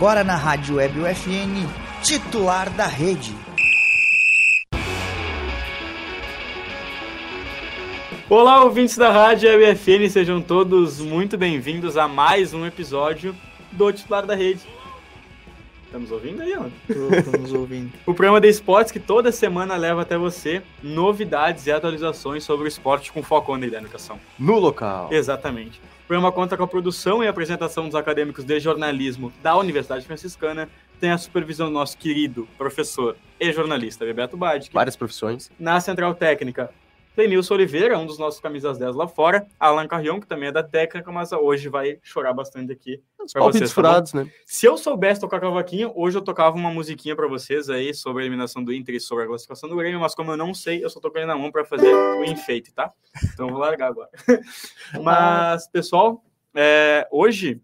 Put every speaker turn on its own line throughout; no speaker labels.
agora na Rádio Web UFN, titular da rede.
Olá, ouvintes da Rádio UFN, sejam todos muito bem-vindos a mais um episódio do titular da rede. Estamos ouvindo aí, mano?
Estamos ouvindo.
O programa de esportes que toda semana leva até você novidades e atualizações sobre o esporte com foco na educação.
No local.
Exatamente. O programa conta com a produção e apresentação dos acadêmicos de jornalismo da Universidade Franciscana, tem a supervisão do nosso querido professor e jornalista Bebeto Badic.
Várias profissões.
Na Central Técnica, Denilson Oliveira, um dos nossos camisas 10 lá fora. Alan Carrion, que também é da técnica, mas hoje vai chorar bastante aqui.
Os palpites furados, né?
Se eu soubesse tocar cavaquinho, hoje eu tocava uma musiquinha para vocês aí sobre a eliminação do Inter e sobre a classificação do Grêmio, mas como eu não sei, eu só tô com ele na mão para fazer o enfeite, tá? Então vou largar agora. mas, pessoal, é, hoje,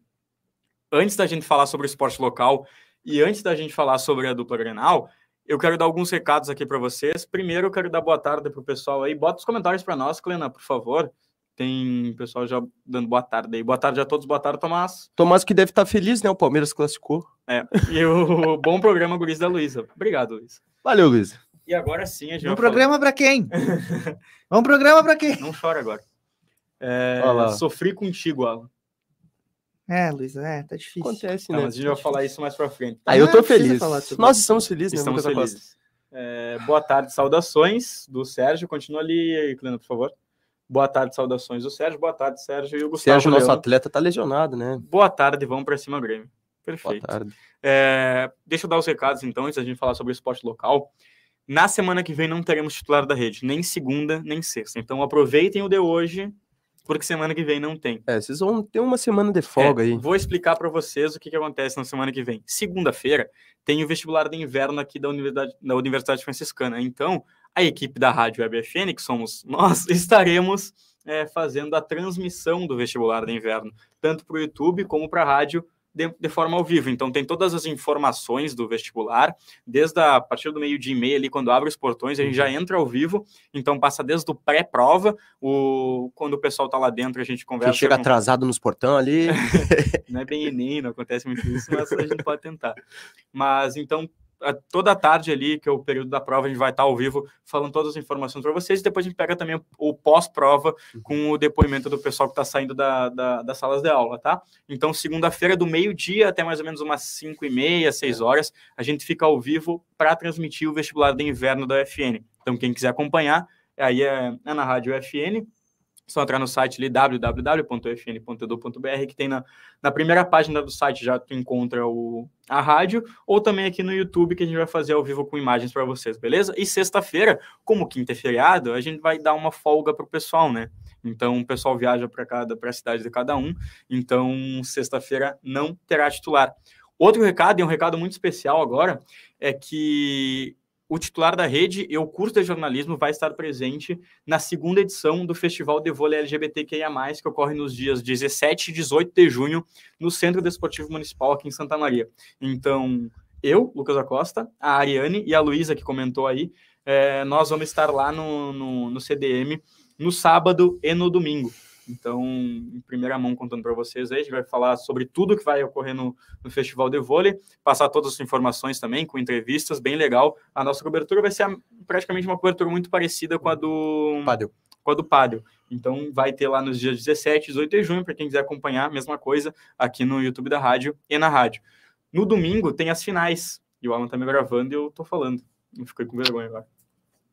antes da gente falar sobre o esporte local e antes da gente falar sobre a dupla Grenal, eu quero dar alguns recados aqui para vocês. Primeiro, eu quero dar boa tarde para o pessoal aí. Bota os comentários para nós, Clena, por favor. Tem pessoal já dando boa tarde aí. Boa tarde a todos, boa tarde, Tomás.
Tomás que deve estar tá feliz, né? O Palmeiras classificou.
É, e o bom programa Guris da Luísa. Obrigado, Luísa.
Valeu, Luísa.
E agora sim, a gente
Um programa para quem? um programa para quem?
Não chora agora. É, sofri contigo, Alan.
É, Luiz, é, tá difícil.
Acontece,
né?
Não,
mas a gente vai falar isso mais pra frente.
Aí eu tô feliz. Nós estamos felizes, né?
Estamos felizes. É, boa tarde, saudações do Sérgio. Continua ali, Clina, por favor. Boa tarde, saudações do Sérgio. Boa tarde, Sérgio. E o Gustavo
Sérgio, nosso atleta, tá lesionado, né?
Boa tarde, vamos para cima, Grêmio. Perfeito.
Boa tarde.
É, deixa eu dar os recados, então, antes da gente falar sobre o esporte local. Na semana que vem não teremos titular da rede, nem segunda, nem sexta. Então aproveitem o de hoje porque semana que vem não tem.
É, vocês vão ter uma semana de folga é, aí.
Vou explicar para vocês o que, que acontece na semana que vem. Segunda-feira tem o vestibular de inverno aqui da Universidade, da Universidade Franciscana. Então, a equipe da Rádio Web FN, que somos nós, estaremos é, fazendo a transmissão do vestibular de inverno, tanto para o YouTube como para a rádio de, de, forma ao vivo. Então tem todas as informações do vestibular, desde a, a partir do meio dia e meia ali, quando abre os portões, a gente já uhum. entra ao vivo, então passa desde o pré-prova, o, quando o pessoal tá lá dentro, a gente conversa.
Quem chega com... atrasado nos portões ali.
não é bem Enem, não acontece muito isso, mas a gente pode tentar. Mas então toda a tarde ali, que é o período da prova, a gente vai estar ao vivo falando todas as informações para vocês. E depois a gente pega também o pós-prova uhum. com o depoimento do pessoal que está saindo da, da, das salas de aula, tá? Então, segunda-feira, do meio-dia até mais ou menos umas 5 e meia, 6 horas, a gente fica ao vivo para transmitir o vestibular de inverno da UFN. Então, quem quiser acompanhar, aí é, é na rádio UFN só entrar no site ali www.fn.edu.br que tem na, na primeira página do site já tu encontra o, a rádio ou também aqui no YouTube que a gente vai fazer ao vivo com imagens para vocês, beleza? E sexta-feira, como quinta é feriado, a gente vai dar uma folga pro pessoal, né? Então o pessoal viaja para cada para a cidade de cada um. Então sexta-feira não terá titular. Outro recado, e é um recado muito especial agora, é que o titular da rede e o curso de jornalismo vai estar presente na segunda edição do Festival de Vôlei LGBTQIA+, que ocorre nos dias 17 e 18 de junho no Centro Desportivo Municipal aqui em Santa Maria. Então, eu, Lucas Acosta, a Ariane e a Luísa, que comentou aí, é, nós vamos estar lá no, no, no CDM no sábado e no domingo. Então, em primeira mão, contando para vocês aí, a gente vai falar sobre tudo que vai ocorrer no, no, Festival de Vôlei, passar todas as informações também, com entrevistas, bem legal. A nossa cobertura vai ser a, praticamente uma cobertura muito parecida com a do...
Pádel.
Com a do Pádel. Então, vai ter lá nos dias 17 e 18 de junho, para quem quiser acompanhar, a mesma coisa, aqui no YouTube da rádio e na rádio. No domingo, tem as finais. E o Alan tá me gravando e eu tô falando. Eu fiquei com vergonha agora.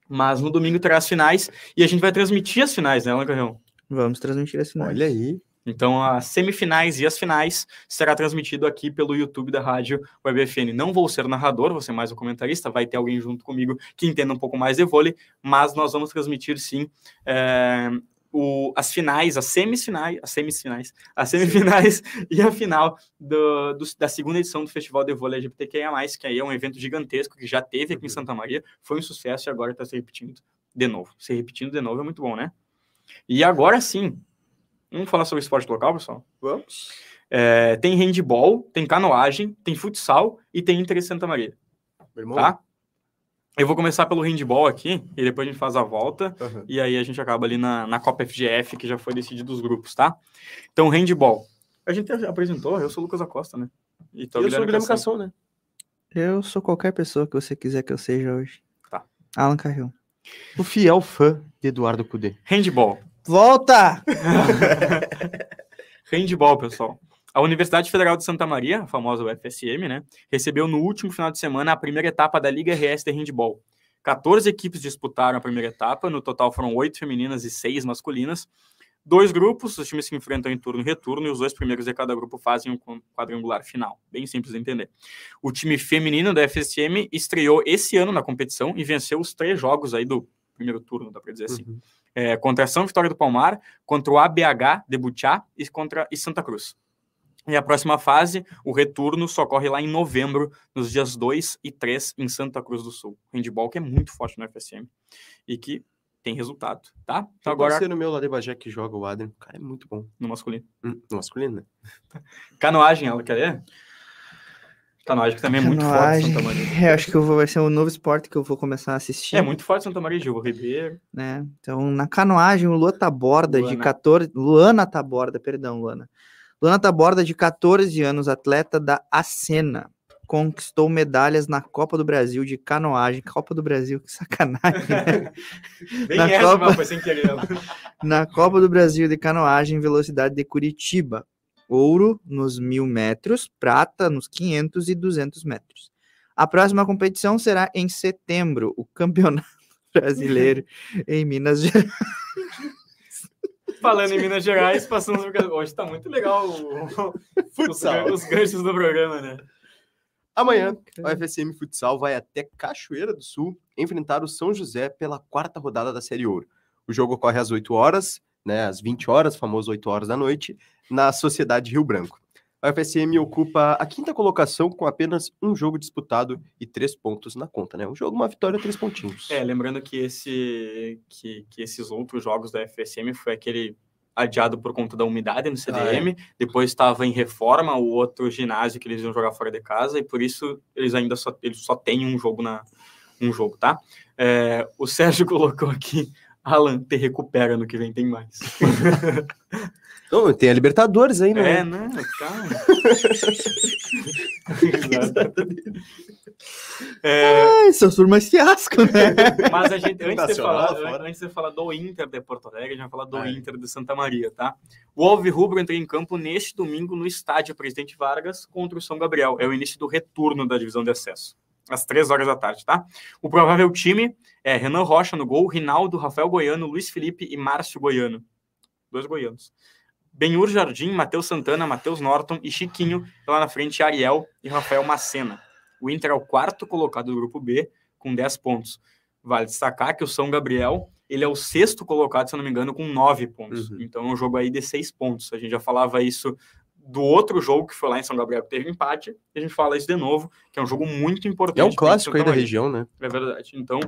Mas no domingo terá as finais e a gente vai transmitir as finais, né, Alan Carrão?
Vamos transmitir as finais.
Olha aí.
Então, as semifinais e as finais será transmitido aqui pelo YouTube da Rádio WebFN. Não vou ser narrador, vou ser mais um comentarista, vai ter alguém junto comigo que entenda um pouco mais de vôlei, mas nós vamos transmitir sim é, o, as finais, as semifinais, as semifinais, as semifinais e a final do, do, da segunda edição do Festival de Vôlei LGBTQIA+, que aí é um evento gigantesco que já teve aqui em Santa Maria, foi um sucesso e agora está se repetindo de novo. Se repetindo de novo é muito bom, né? E agora sim, vamos falar sobre esporte local, pessoal?
Vamos.
É, tem handball, tem canoagem, tem futsal e tem Inter Santa Maria. Tá? Eu vou começar pelo handball aqui, e depois a gente faz a volta, uhum. e aí a gente acaba ali na, na Copa FGF, que já foi decidido os grupos, tá? Então, handball. A gente apresentou, eu sou o Lucas Acosta, né?
E eu sou Guilherme Cação, né?
Eu sou qualquer pessoa que você quiser que eu seja hoje.
Tá.
Alan Carril.
O fiel fã de Eduardo Cudê.
Handball.
Volta!
Handball, pessoal. A Universidade Federal de Santa Maria, a famosa UFSM, né, recebeu no último final de semana a primeira etapa da Liga RS de Handball. 14 equipes disputaram a primeira etapa, no total foram oito femininas e seis masculinas. Dois grupos, os times se enfrentam em turno e retorno, e os dois primeiros de cada grupo fazem um quadrangular final. Bem simples de entender. O time feminino da FSM estreou esse ano na competição e venceu os três jogos aí do primeiro turno, dá para dizer assim. Uhum. É, contra São Vitória do Palmar, contra o ABH de Butiá e contra e Santa Cruz. E a próxima fase, o retorno, só ocorre lá em novembro, nos dias 2 e 3, em Santa Cruz do Sul. Handball que é muito forte no FSM e que tem resultado, tá?
Então agora... no meu lá de Bagé que joga o Adrian, cara é muito bom.
No masculino.
Hum, no masculino, né?
Canoagem, ela quer ver? Canoagem que também é muito forte Santa Maria.
É, acho que eu vou, vai ser um novo esporte que eu vou começar a assistir.
É muito forte Santa Maria, Gil Ribeiro.
Né? Então, na canoagem, o Lua Taborda, Luana. de 14... Luana Taborda, perdão, Luana. Luana Taborda, de 14 anos, atleta da Acena, conquistou medalhas na Copa do Brasil de canoagem. Copa do Brasil, que sacanagem, né?
na, essa, Copa... Foi sem querer.
na Copa do Brasil de canoagem, velocidade de Curitiba. Ouro nos mil metros, prata nos 500 e 200 metros. A próxima competição será em setembro, o Campeonato Brasileiro em Minas Gerais.
Falando em Minas Gerais, passamos hoje tá muito legal o, os, os ganchos do programa, né?
Amanhã, o FSM Futsal vai até Cachoeira do Sul enfrentar o São José pela quarta rodada da Série Ouro. O jogo ocorre às 8 horas, né, às 20 horas, famoso 8 horas da noite, na Sociedade Rio Branco. A FSM ocupa a quinta colocação com apenas um jogo disputado e três pontos na conta, né? Um jogo, uma vitória, três pontinhos.
É, lembrando que, esse, que, que esses outros jogos da FSM foi aquele adiado por conta da umidade no CDM, ah, é. depois estava em reforma o outro ginásio que eles iam jogar fora de casa e por isso eles ainda só eles só têm um jogo na um jogo, tá? É, o Sérgio colocou aqui, Alan, te recupera no que vem tem mais.
Não, tem a Libertadores aí,
né? É, né? Calma.
é... Ai, seus turmas fiasco, né?
Mas a gente, antes de, falar, antes de falar do Inter de Porto Alegre, a gente vai falar do é. Inter de Santa Maria, tá? O Alvi Rubro entra em campo neste domingo no estádio Presidente Vargas contra o São Gabriel. É o início do retorno da divisão de acesso. Às três horas da tarde, tá? O provável time é Renan Rocha no gol, Rinaldo, Rafael Goiano, Luiz Felipe e Márcio Goiano. Dois goianos. Benhur Jardim, Matheus Santana, Matheus Norton e Chiquinho. Lá na frente, Ariel e Rafael Macena. O Inter é o quarto colocado do grupo B, com 10 pontos. Vale destacar que o São Gabriel ele é o sexto colocado, se eu não me engano, com 9 pontos. Uhum. Então é um jogo aí de 6 pontos. A gente já falava isso do outro jogo que foi lá em São Gabriel, que teve empate, e a gente fala isso de novo, que é um jogo muito importante. É
um clássico aí da região, né?
É verdade. Então,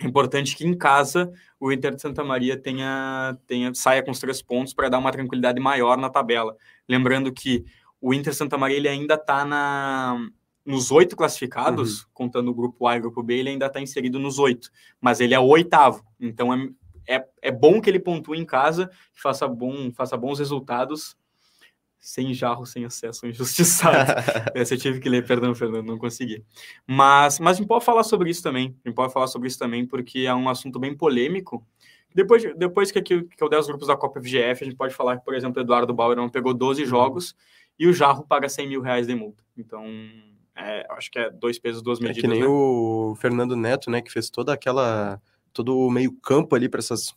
é importante que em casa o Inter de Santa Maria tenha, tenha saia com os três pontos para dar uma tranquilidade maior na tabela. Lembrando que o Inter Santa Maria ele ainda está na nos oito classificados, uhum. contando o grupo A e o grupo B, ele ainda está inserido nos oito, mas ele é o oitavo. Então é, é, é bom que ele pontue em casa, que faça, bom, faça bons resultados sem jarro, sem acesso, injustiçado. Essa eu tive que ler, perdão, Fernando, não consegui. Mas, mas a gente pode falar sobre isso também. A gente pode falar sobre isso também, porque é um assunto bem polêmico. Depois, depois que, aqui, que eu der os grupos da Copa FGF, a gente pode falar que, por exemplo, o Eduardo Bauer não pegou 12 jogos e o Jarro paga 100 mil reais de multa. Então, é, acho que é dois pesos, duas medidas.
É que nem né? o Fernando Neto, né, que fez toda aquela. todo o meio-campo ali para essas,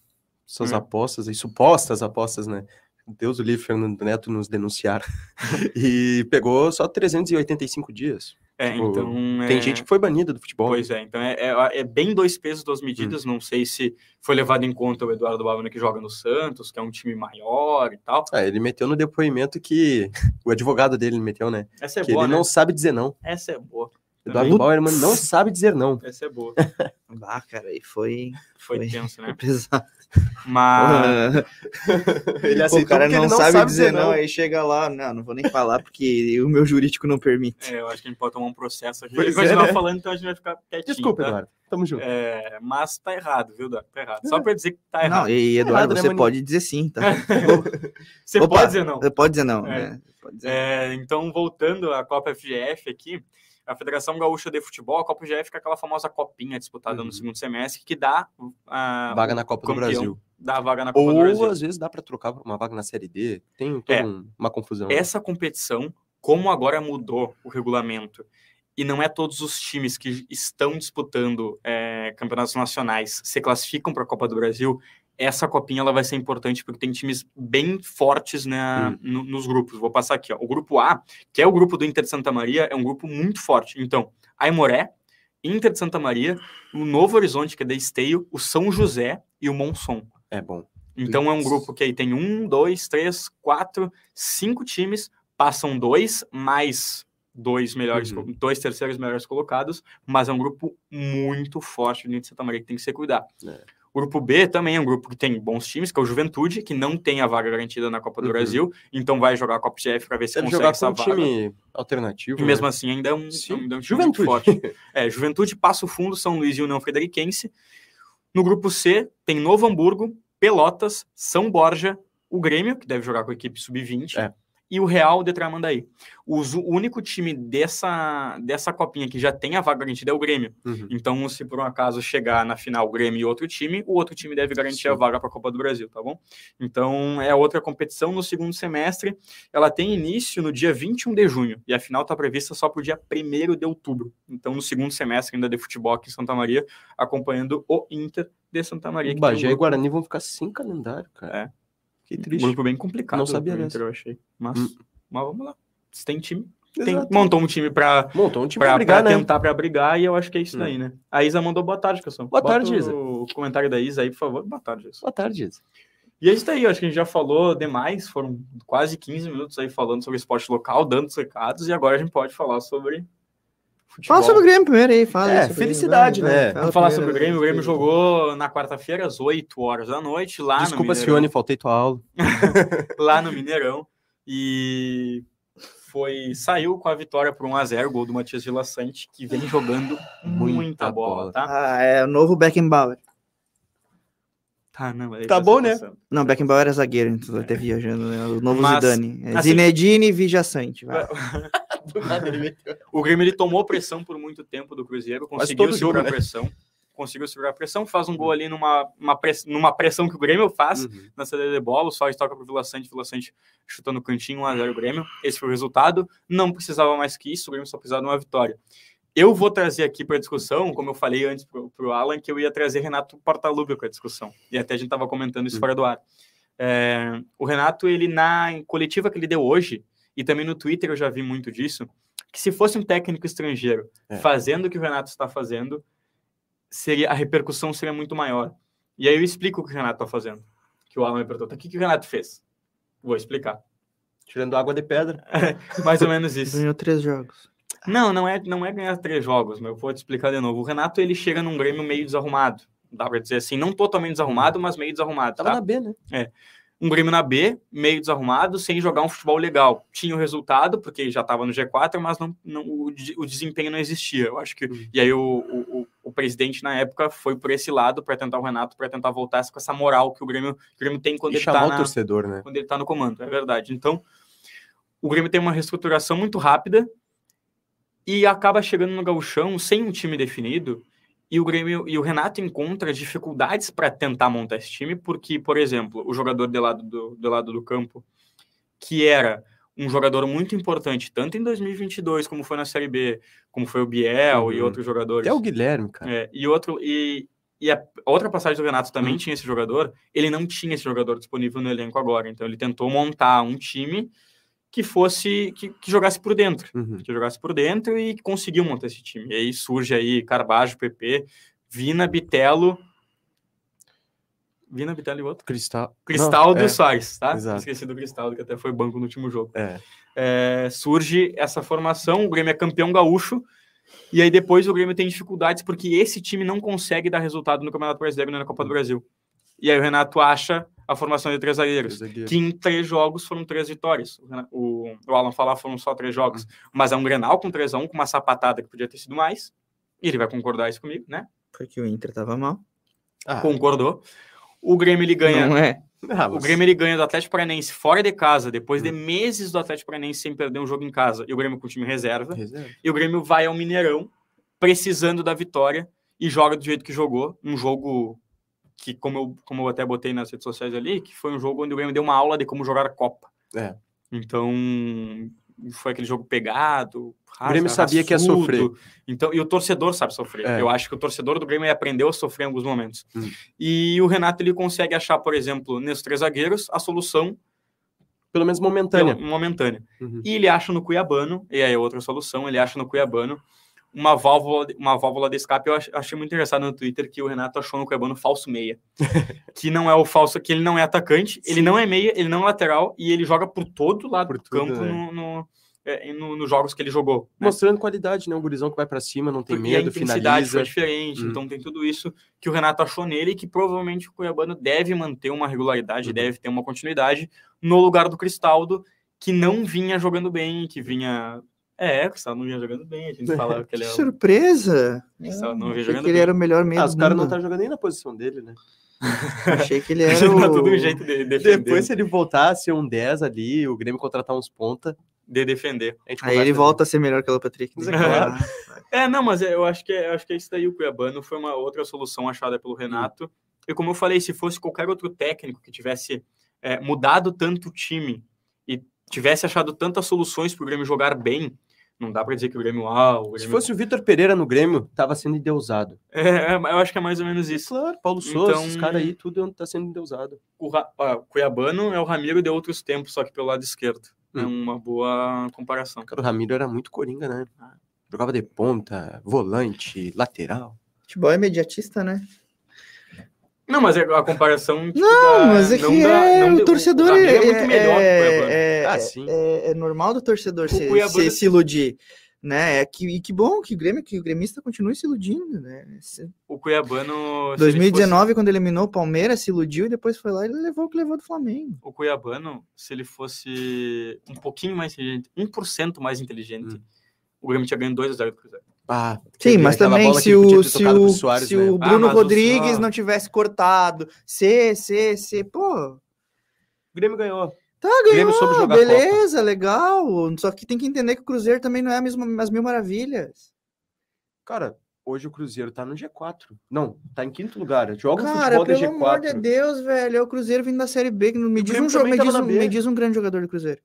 essas hum. apostas, e supostas apostas, né? Deus o livre, Fernando Neto nos denunciar. e pegou só 385 dias.
É, tipo, então.
Tem é... gente que foi banida do futebol.
Pois é, então é, é, é bem dois pesos, duas medidas. Hum. Não sei se foi levado em conta o Eduardo Bávaro que joga no Santos, que é um time maior e tal.
É, ele meteu no depoimento que. O advogado dele meteu, né?
Essa é
que
boa.
Ele
né?
não sabe dizer não.
Essa é boa.
Eduardo Bauerman não sabe dizer não.
Essa é boa.
Ah, cara, aí foi,
Foi,
Foi.
tenso,
foi
né?
pesado.
Mas
Ele aceitou
o cara não,
ele
sabe, dizer não, aí chega lá, não, não vou nem falar porque o meu jurídico não permite.
é, eu acho que a gente pode tomar um processo aqui. Ele continuar
é, né?
falando, então a gente vai ficar quietinho.
Desculpa,
tá?
Eduardo. Tamo junto.
É, mas tá errado, viu, Eduardo? Tá errado. Só pra dizer que tá errado.
Não, e Eduardo,
errado, né,
você
maninho?
pode dizer sim, tá?
Você
Opa,
pode dizer não.
Você pode dizer não,
É.
né? Pode dizer
É, então, voltando à Copa FGF aqui, a Federação Gaúcha de Futebol, a Copa FGF é aquela famosa copinha disputada
Uhum.
no segundo semestre que dá a
Vaga na Copa do Brasil.
dá a vaga na Copa do
Ou
Brasil.
às vezes dá pra trocar por uma vaga na Série D. Tem toda
É.
um- uma confusão. né?
Essa competição, como agora mudou o regulamento, e não é todos os times que estão disputando é, campeonatos nacionais se classificam para a Copa do Brasil, essa copinha ela vai ser importante porque tem times bem fortes né,
Hum.
no- nos grupos. Vou passar aqui. Ó. O grupo A, que é o grupo do Inter de Santa Maria, é um grupo muito forte. Então, Aimoré, Inter de Santa Maria, o Novo Horizonte, que é da Esteio, o São José e o Monson.
É bom.
Então é um grupo que aí tem um, dois, três, quatro, cinco times, passam dois mais dois melhores,
Uhum.
dois terceiros melhores colocados, mas é um grupo muito forte do de Santa Maria que tem que se cuidar.
É.
O grupo B também é um grupo que tem bons times, que é o Juventude, que não tem a vaga garantida na Copa do
Uhum.
Brasil, então vai jogar a Copa GF para ver se
Deve
consegue
jogar
essa
com um
vaga.
time alternativo.
E
né?
mesmo assim ainda é um, ainda é um
Juventude.
forte. É, Juventude, Passo Fundo, São Luís e União Frederiquense. No grupo C, tem Novo Hamburgo, Pelotas, São Borja, o Grêmio, que deve jogar com a equipe sub-20,
É.
e o Real de Tramandaí. O único time dessa, dessa copinha que já tem a vaga garantida é o Grêmio.
Uhum.
Então, se por um acaso chegar na final o Grêmio e outro time, o outro time deve garantir
Sim.
a vaga para a Copa do Brasil, tá bom? Então, é outra competição no segundo semestre. Ela tem início no dia 21 de junho e a final está prevista só para o dia 1 de outubro. Então, no segundo semestre ainda de futebol aqui em Santa Maria, acompanhando o Inter de Santa Maria. um
Bagé e Guarani vão ficar sem calendário, cara.
É.
Que
um
triste.
grupo bem complicado.
Não sabia dessa.
Inter, eu achei. Mas,
Hum.
mas vamos lá. Se tem time, tem, montou um time para
Montou um time
pra,
pra brigar,
pra
né?
tentar pra brigar, e eu acho que é isso
Hum.
daí, né? A Isa mandou boa tarde, Cação.
Boa
Bota
tarde, Isa.
O comentário da Isa aí, por favor. Boa tarde, Isa.
Boa tarde, Isa.
E é isso daí, eu acho que a gente já falou demais, foram quase 15 minutos aí falando sobre esporte local, dando os recados, e agora a gente pode falar sobre futebol.
Fala sobre o Grêmio primeiro aí, fala.
É, felicidade,
vai,
né?
Vamos falar sobre o Grêmio. O Grêmio jogou na quarta-feira, às 8 horas da noite, lá
Desculpa,
no Mineirão.
Sione, faltei tua aula.
lá no Mineirão. E foi saiu com a vitória por 1 a 0 gol do Matias Vila Sante, que vem jogando muita,
Muita
bola,
bola.
tá?
Ah, é o novo Beckenbauer.
Tá, não,
Tá
presta
bom, né?
atenção.
Não, Beckenbauer é zagueiro, então tô até viajando, né? O novo
Mas,
Zidane. É
assim-
Zinedine Vijaçante.
O Grêmio ele tomou pressão por muito tempo do Cruzeiro, conseguiu segurar
jogo,
a
né?
pressão. Conseguiu segurar a pressão, faz um gol ali numa, uma press- numa pressão que o Grêmio faz
Uhum.
na saída de bola, o Soares toca pro Vila Sante, Vila Sante chutando o cantinho, 1x0 o Grêmio. Esse foi o resultado. Não precisava mais que isso, o Grêmio só precisava de uma vitória. Eu vou trazer aqui para discussão, como eu falei antes pro, pro Alan, que eu ia trazer Renato Portaluppi para a discussão. E até a gente estava comentando isso
Uhum.
fora do ar. É, o Renato, ele na coletiva que ele deu hoje, e também no Twitter eu já vi muito disso, que se fosse um técnico estrangeiro
É.
fazendo o que o Renato está fazendo, seria a repercussão seria muito maior. E aí eu explico o que o Renato está fazendo. Que o Alan me perguntou, "Tá, o que, que o Renato fez? Vou explicar.
Tirando água de pedra.
Mais ou menos isso.
Ganhou três jogos.
Não, não é, não é ganhar três jogos, mas eu vou te explicar de novo. O Renato, ele chega num Grêmio meio desarrumado. Dá pra dizer assim, não totalmente desarrumado, mas meio desarrumado,
Tava
tá?
na B, né?
um Grêmio na B, meio desarrumado, sem jogar um futebol legal. Tinha o resultado, porque já estava no G4, mas não, não, o, o desempenho não existia. Eu acho que.
Uhum.
E aí o, o, o- presidente, na época, foi por esse lado para tentar o Renato, para tentar voltar com essa moral que o Grêmio, o Grêmio tem quando
E
ele
o
na,
torcedor, né?
quando ele tá no comando, é verdade. Então, o Grêmio tem uma reestruturação muito rápida e acaba chegando no gauchão sem um time definido. E o Grêmio e o Renato encontra dificuldades para tentar montar esse time, porque, por exemplo, o jogador de lado do, do lado do campo, que era um jogador muito importante, tanto em 2022, como foi na Série B, como foi o Biel e
Uhum.
outros jogadores.
Até o Guilherme, cara.
É, e outro e, e a outra passagem do Renato também
Hum.
tinha esse jogador. Ele não tinha esse jogador disponível no elenco agora, então ele tentou montar um time que fosse que, que jogasse por dentro,
Uhum.
que jogasse por dentro e conseguiu montar esse time. E aí surge aí Carbajo, PP, Vina, Bitelo, Vina, Bitelo e outro.
Cristal.
Cristaldo
Não,
e
é,
Soares, tá?
exato.
Esqueci do Cristaldo, que até foi banco no último jogo
é.
é, surge essa formação. O Grêmio é campeão gaúcho E aí depois o Grêmio tem dificuldades porque esse time não consegue dar resultado no Campeonato Brasileiro nem na Copa do Brasil. E aí o Renato acha a formação de três zagueiros,
Três zagueiros.
que em três jogos foram três vitórias. O, o, Alan falar foram só três jogos, mas é um Grenal com 3 a 1 com uma sapatada que podia ter sido mais. E ele vai concordar isso comigo, né?
Porque o Inter tava mal.
Ah,
Concordou. O Grêmio ele ganha
Não é?
ah,
O Grêmio ele ganha do Atlético Paranaense fora de casa, depois
Hum.
de meses do Atlético Paranaense sem perder um jogo em casa, e o Grêmio com o time reserva,
Reserva.
e o Grêmio vai ao Mineirão precisando da vitória e joga do jeito que jogou, um jogo que, como eu, como eu até botei nas redes sociais ali, que foi um jogo onde o Grêmio deu uma aula de como jogar a Copa.
É.
Então, foi aquele jogo pegado.
O Grêmio sabia que ia
raçudo.
sofrer.
Então, e o torcedor sabe sofrer.
É.
Eu acho que o torcedor do Grêmio aprendeu a sofrer em alguns momentos.
Hum.
E o Renato ele consegue achar, por exemplo, nesses três zagueiros, a solução
Pelo menos momentânea.
momentânea.
Uhum.
E ele acha no Cuiabano, e aí é outra solução, ele acha no Cuiabano uma válvula, uma válvula de escape. Eu ach- achei muito engraçado no Twitter que o Renato achou no Cuiabano falso meia. que não é o falso, que ele não é atacante, ele
Sim.
não é meia, ele não é lateral, e ele joga por todo lado
Por
do
tudo,
campo
né?
no, no- é, no- nos jogos que ele jogou. né?
Mostrando qualidade, né? Um gurizão que vai pra cima, não tem
e a
medo, finaliza.
foi diferente.
Hum.
Então tem tudo isso que o Renato achou nele e que provavelmente o Cuiabano deve manter uma regularidade,
Uhum.
deve ter uma continuidade no lugar do Cristaldo, que não vinha jogando bem, que vinha. É, o Cristaldo não vinha jogando bem. A gente fala que ele
Que
é o.
surpresa!
Cristaldo não vinha
Achei
jogando
que ele
bem.
era o melhor meio
Ah, os caras não tá jogando nem na posição dele, né?
Achei que ele era
dá
o...
todo um jeito de defender.
Depois, se ele voltar a ser um 10 ali, o Grêmio contratar uns ponta,
De defender.
a gente
Aí ele volta a ser melhor que o Patrick.
É.
É, não, mas eu acho que eu acho que é isso daí. O Cuiabano foi uma outra solução achada pelo Renato. E como eu falei, se fosse qualquer outro técnico que tivesse é, mudado tanto o time e tivesse achado tantas soluções para o Grêmio jogar bem, não dá para dizer que o Grêmio. Ah, o
Se
Grêmio...
fosse o Vitor Pereira no Grêmio, tava sendo endeusado.
É, é, eu acho que é mais ou menos isso.
Claro, Paulo Souza,
Então-
os caras aí, tudo tá sendo endeusado.
O, Ra- o Cuiabano é o Ramiro de outros tempos, só que pelo lado esquerdo. É
Hum.
uma boa comparação.
Cara, o Ramiro era muito coringa, né?
Ah.
Jogava de ponta, volante, lateral.
Futebol é imediatista, né?
Não, mas é a comparação. tipo,
Não,
da-
mas é que
dá-
é, o torcedor é,
é muito melhor que o Cuiabano.
é,
Ah,
é-
sim.
é- é normal do torcedor se,
Cuiabano-
se, se iludir, né? É que, e que bom que o Grêmio, que o gremista continue se iludindo, né? Se-
O Cuiabano. se ele
2019, quando ele eliminou o Palmeiras, se iludiu e depois foi lá e ele levou o que levou do Flamengo.
o Cuiabano, se ele fosse um pouquinho mais inteligente, 1% mais inteligente,
Hum.
o Grêmio tinha ganho 2 a 0 do Cruzeiro.
Ah,
Sim, mas também se o, se o,
Soares,
se
né?
o
Ah,
Bruno
o
Rodrigues
Só-
não tivesse cortado, C, C, C, pô,
O Grêmio ganhou.
tá,
Grêmio
ganhou,
jogar
beleza, legal. Só que tem que entender que o Cruzeiro também não é a mesma, as mil maravilhas.
Cara, hoje o Cruzeiro tá no G4. Não, tá em quinto lugar. Joga
Cara,
futebol de
pelo amor
G4.
de Deus, velho, é o Cruzeiro vindo da Série B. que não- Me,
O
diz
Grêmio
um, me, diz um, me diz um grande jogador do Cruzeiro.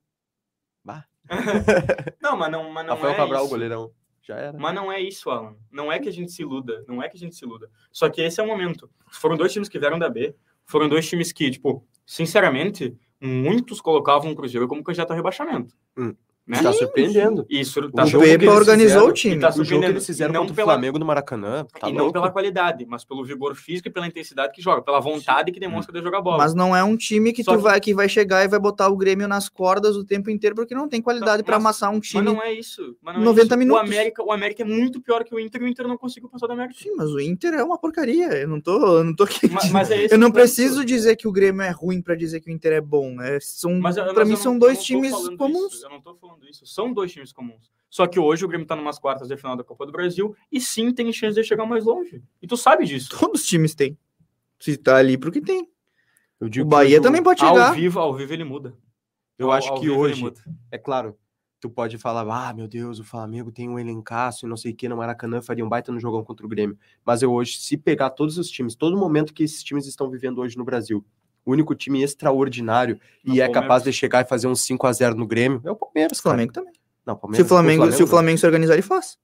Não, mas não, mas não
Rafael
é
Cabral,
isso.
goleirão. Já era.
Mas não é isso, Alan. Não é que a gente se iluda. Não é que a gente se iluda. Só que esse é o momento. Foram dois times que vieram da B. Foram dois times que, tipo, sinceramente, muitos colocavam o Cruzeiro como candidato a rebaixamento.
Hum.
Né?
Tá surpreendendo.
Isso
O
tá
O Pepa organizou o time.
tá
O jogo que
surpreendendo.
eles fizeram
não
contra o
pela-
Flamengo no Maracanã, tá
e não
louco.
pela qualidade, mas pelo vigor físico e pela intensidade que joga, pela vontade que demonstra de jogar bola.
Mas não é um time que
Só
tu
que-
vai, que vai chegar e vai botar o Grêmio nas cordas o tempo inteiro, porque não tem qualidade pra
Mas-
amassar um
Mas
time.
não é isso. Mas não é
90
isso.
minutos.
O América, o América é muito pior que o Inter e o Inter não conseguiu passar do América.
Sim, mas o Inter é uma porcaria. Eu não tô, eu não tô aqui.
Mas, mas é
eu não
o
preciso dizer que o Grêmio é ruim pra dizer que o Inter é bom. É, são,
Mas,
pra
mas
mim
não-
são dois
não
times comuns.
eu não tô falando isso. São dois times comuns. Só que hoje o Grêmio tá numas quartas de final da Copa do Brasil e sim tem chance de chegar mais longe. E tu sabe disso.
Todos os times têm. Se tá ali, porque tem.
Eu
O
digo que
Bahia também pode
Ao
chegar.
vivo, ao vivo ele muda.
Eu
Ao-
acho
ao
que hoje,
muda.
é claro, tu pode falar, ah, meu Deus, o Flamengo tem um elencaço e não sei o que, no Maracanã faria um baita no jogão contra o Grêmio. Mas eu hoje, se pegar todos os times, todo momento que esses times estão vivendo hoje no Brasil, o único time extraordinário
No
e é
Palmeiras.
capaz de chegar e fazer um 5 a 0 no Grêmio é o Palmeiras,
O
cara.
Flamengo também.
Não,
Se o
Palmeiras,
Flamengo, se o
não.
Flamengo se organizar, ele faz.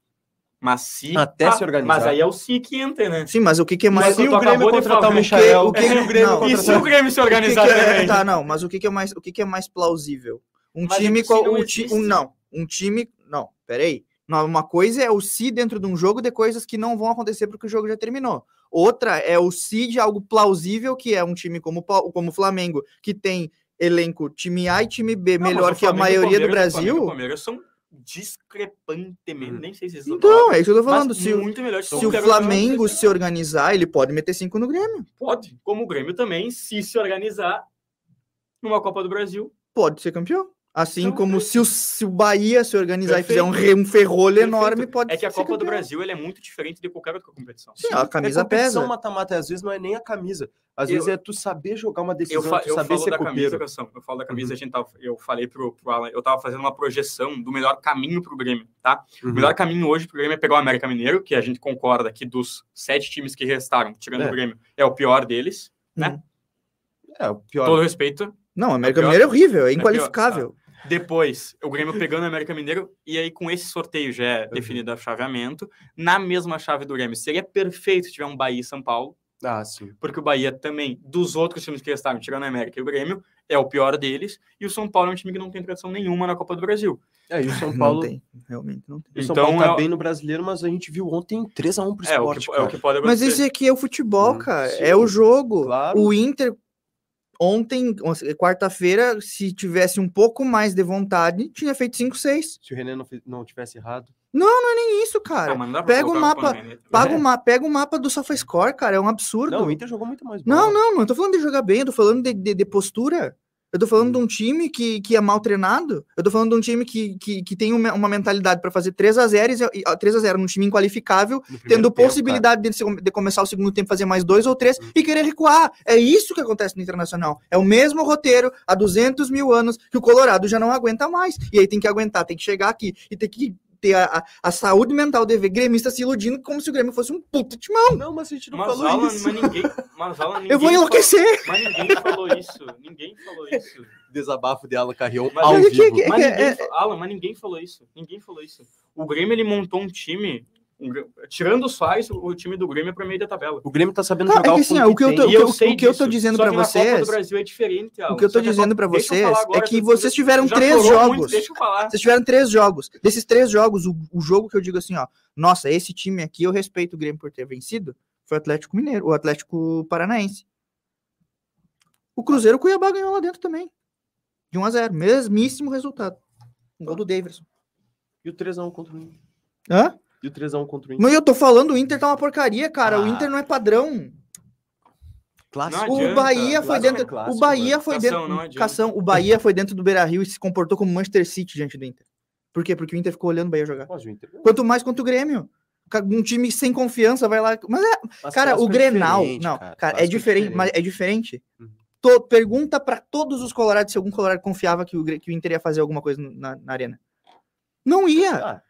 Mas se.
Até se organizar.
Mas aí é o si que entra, né?
Sim, mas o que, que é
Mas
mais.
se o Grêmio contratar o
né?
Michael,
O que-
se o Grêmio
não,
E
contratar-
se o Grêmio se
O que
organizar
que é-
também?
tá, não, mas o que, que é mais, o que, que é mais plausível? Um
Mas
time
é que
qual
se não
um, ti, um não, um time, não, peraí. Não, uma coisa é o se dentro de um jogo de coisas que não vão acontecer porque o jogo já terminou. Outra é o se de algo plausível, que é um time como como o Flamengo, que tem elenco time A e time B
Não,
melhor que a maioria do
Palmeiras- o Flamengo e o
Brasil.
Palmeiras são discrepantemente.
Hum.
Nem sei se isso
Então, é isso que eu tô falando. Se, o-
muito melhor
se o Flamengo se organizar, ele pode meter cinco no Grêmio.
pode, como o Grêmio também, se se organizar numa Copa do Brasil.
Pode ser campeão. Assim
Então,
como se o, se o Bahia se organizar e fizer um,
Perfeito.
um ferrolho
Perfeito.
enorme, pode
É que a Copa do
campeão.
Brasil ele é muito diferente de qualquer outra competição.
Sim, a camisa
é competição
pesa.
mata-mata, às vezes não é nem a camisa. Às
Eu-
vezes é tu saber jogar uma decisão,
Eu, fa
tu
eu
saber
falo
ser
da camisa,
copeiro.
Cação, eu falo da camisa,
Uhum.
a gente tava, eu falei pro, pro Alan, eu tava fazendo uma projeção do melhor caminho pro Grêmio, tá?
Uhum.
O melhor caminho hoje pro Grêmio é pegar o América Mineiro, que a gente concorda que dos sete times que restaram, tirando
É.
o Grêmio, é o pior deles, né?
É, o pior.
Todo respeito.
Não, o América
pior.
Mineiro é horrível, é
pior,
inqualificável.
Depois, o Grêmio pegando o América Mineiro, e aí com esse sorteio já é
Uhum.
definido o chaveamento. Na mesma chave do Grêmio, seria perfeito se tiver um Bahia e São Paulo,
Ah, sim.
porque o Bahia também, dos outros times que restaram, tirando a América e o Grêmio, é o pior deles, e o São Paulo é um time que não tem tradição nenhuma na Copa do Brasil.
É, e o São
Não
Paulo,
tem, realmente não tem.
o São
Então,
Paulo tá
é
bem no brasileiro, mas a gente viu ontem 3x1 pro
É o,
esporte.
que, é o que pode
Mas
acontecer.
esse aqui é o futebol,
Hum,
cara.
sim.
É o jogo.
Claro.
O Inter, ontem, quarta-feira, se tivesse um pouco mais de vontade, tinha feito 5-6.
Se o René não, não tivesse errado.
Nem isso,
Ah,
cara.
mas não dá pra
pega o mapa. Paga
É.
o ma- pega o mapa do SofaScore, cara. É um absurdo.
Não, o Inter jogou muito mais
Não, não, não tô falando de jogar bem, eu tô falando de, de, de postura. Eu tô falando de um time que, que é mal treinado. Eu tô falando de um time que, que, que tem uma, uma mentalidade pra fazer 3 a 0 e, e- 3 a 0 num time inqualificável, tendo
tempo,
possibilidade de, se- de começar o segundo tempo fazer mais dois ou três e querer recuar. É isso que acontece no Internacional. É o mesmo roteiro há 200 mil anos que o Colorado já não aguenta mais. E aí tem que aguentar, tem que chegar aqui e tem que ter a, a, a saúde mental de ver gremista se iludindo como se o Grêmio fosse um puta timão.
Não, mas a gente não
Mas
falou
Alan,
isso.
mas ninguém, mas Alan,
Eu vou
ninguém
enlouquecer.
Falou, mas ninguém falou isso. Ninguém falou isso.
Desabafo de Alan Carrion
Mas
ao
olha que-
vivo.
que-
Mas
É,
ninguém,
é-
Alan, mas ninguém falou isso. Ninguém falou isso. O Grêmio ele montou um time, um tirando o Soares, o time do Grêmio é para meio da tabela.
O Grêmio tá sabendo
Tá,
jogar
é que
o
assim, o que eu tô-.
E eu
o que eu tô dizendo
que Copa
vocês-
do Brasil é diferente.
O que eu tô
a
dizendo
eu
vocês é
agora,
que
tu-
vocês tiveram três jogos.
muito, deixa eu falar.
Vocês tiveram três jogos. Desses três jogos, o, o jogo que eu digo assim, ó, nossa, esse time aqui eu respeito o Grêmio por ter vencido, foi o Atlético Mineiro, o Atlético Paranaense. O Cruzeiro o Cuiabá ganhou lá dentro também. De 1 a 0 mesmíssimo resultado. Um gol do Davidson.
E o 3x1 contra o Inter.
Hã?
E o 3x1 contra o Inter.
Mas eu tô falando, o Inter tá uma porcaria, cara. O
Ah.
Inter não é padrão.
Clássico.
O Bahia foi dentro.
é clássico,
o Bahia foi dentro. Cação, o Bahia foi dentro do Beira Rio e se comportou como Manchester City diante do Inter. Por quê? Porque o Inter ficou olhando o Bahia jogar.
Mas o Inter.
Quanto mais contra o Grêmio. Um time sem confiança vai lá. Mas é,
Mas
cara, o
é
Grenal.
diferente,
Não, cara, é
Clássico
diferente, mas é diferente.
Uhum.
To- pergunta pra todos os colorados se algum colorado confiava que o, que o Inter ia fazer alguma coisa na, na arena. Não ia.
Ah.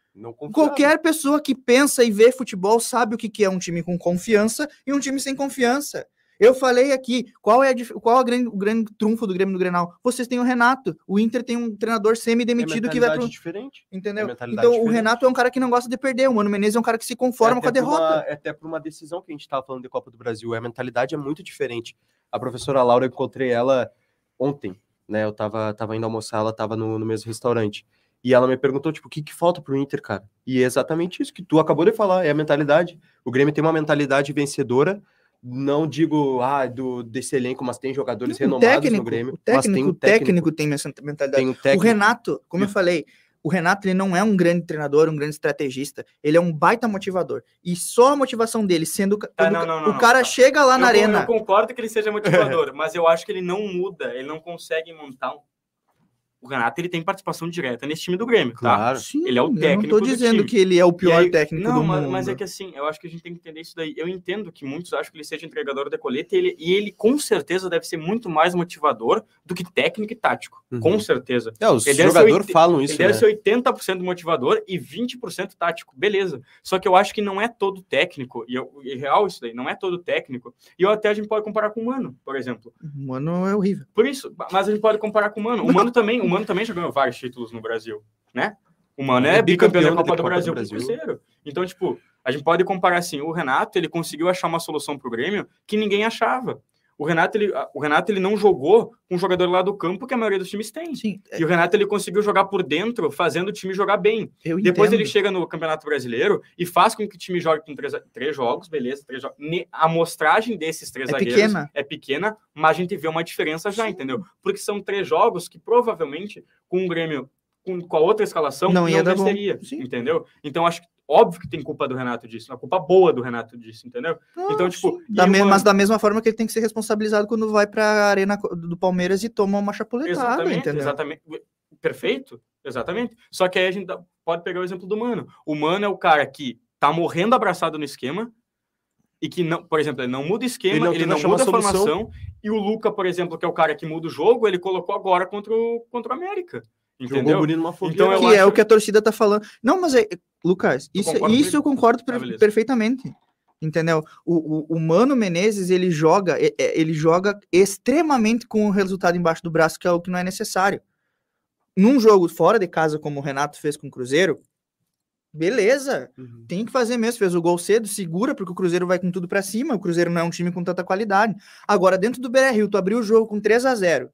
Qualquer pessoa que pensa e vê futebol sabe o que, é um time com confiança e um time sem confiança. Eu falei aqui, qual é a, qual é a grande, o grande trunfo do Grêmio do Grenal? Vocês têm o Renato. O Inter tem um treinador
É
semi-demitido que vai pro.
diferente.
Entendeu?
é
Então o
diferente.
Renato é um cara que não gosta de perder. O Mano Menezes é um cara que se conforma
É
com a derrota.
uma- é até por uma decisão que a gente estava falando de Copa do Brasil. A mentalidade é muito diferente. A professora Laura, eu encontrei ela ontem, né? Eu tava, tava indo almoçar, ela tava no, no mesmo restaurante. E ela me perguntou, tipo, o que, que falta pro Inter, cara? E é exatamente isso que tu acabou de falar, é a mentalidade. O Grêmio tem uma mentalidade vencedora. Não digo, ah, do, desse elenco, mas tem jogadores
O
renomados
técnico,
no Grêmio.
o técnico,
mas tem
o técnico tem essa mentalidade.
Tem um
O
técnico.
Renato, como eu falei, o Renato ele não é um grande treinador, um grande estrategista. Ele é um baita motivador. E só a motivação dele, sendo quando
não, não, não,
o cara chega lá na
eu, con-
arena.
Eu concordo que ele seja motivador, mas eu acho que ele não muda, ele não consegue montar um. O Renato ele tem participação direta nesse time do Grêmio, tá?
Claro.
Sim,
Ele é o
Eu
técnico
não tô
do
dizendo que ele é o
E
pior
aí-
técnico
não,
do
mas,
mundo.
mas é que assim, eu acho que a gente tem que entender isso daí. Eu entendo que muitos acham que ele seja entregador de coleta e ele, e ele com certeza deve ser muito mais motivador do que técnico e tático.
Uhum.
Com certeza.
É, os jogadores falam isso,
ele deve
né?
ser 80% motivador e 20% tático. Beleza. Só que eu acho que não é todo técnico, e eu, é real isso daí, não é todo técnico. E eu até a gente pode comparar com o Mano, por exemplo.
Mano, é horrível.
Por isso, mas a gente pode comparar com o Mano. O Mano também, o Mano também já ganhou vários títulos no Brasil, né? O Mano é
é
bicampeão da
bicampeão
Copa
da
do
Copa do
Brasil o
Brasil.
Cruzeiro. Então, tipo, a gente pode comparar assim, o Renato, ele conseguiu achar uma solução pro Grêmio que ninguém achava. O Renato, ele, o Renato, ele não jogou com um jogador lá do campo que a maioria dos times tem.
Sim,
E o Renato, ele conseguiu jogar por dentro, fazendo o time jogar bem.
eu
Depois
entendo.
ele chega no Campeonato Brasileiro e faz com que o time jogue com três, três jogos, beleza, três A amostragem desses três
É
zagueiros
pequena.
é pequena, mas a gente vê uma diferença já, entendeu? Porque são três jogos que provavelmente, com o Grêmio com, a outra escalação,
Não
não,
ia
venceria,
Sim.
entendeu? Então, acho que óbvio que tem culpa do Renato disso, uma culpa boa do Renato disso, entendeu? Então, tipo,
Da me-
uma-
Mas da mesma forma que ele tem que ser responsabilizado quando vai pra arena co- do Palmeiras e toma uma chapuletada,
Exatamente,
entendeu?
exatamente. Perfeito, exatamente. Só que aí a gente pode pegar o exemplo do Mano. O Mano é o cara que tá morrendo abraçado no esquema e que, não, por exemplo, ele não muda o esquema,
Ele não
ele não, muda a
solução.
formação. E o Luca, por exemplo, que é o cara que muda o jogo, ele colocou agora contra o, contra o América.
Jogou
Entendeu?
bonito numa fogueira.
Então
que
acho-
é o que a torcida tá falando. Não, mas é, Lucas, isso, isso eu concordo
Ah,
perfeitamente. Entendeu? O, o, o Mano Menezes, ele joga, ele joga extremamente com o resultado embaixo do braço, que é o que não é necessário. Num jogo fora de casa, como o Renato fez com o Cruzeiro, beleza,
Uhum.
tem que fazer mesmo. Fez o gol cedo, segura, porque o Cruzeiro vai com tudo pra cima. O Cruzeiro não é um time com tanta qualidade. Agora, dentro do Beira Rio, tu abriu o jogo com 3 a 0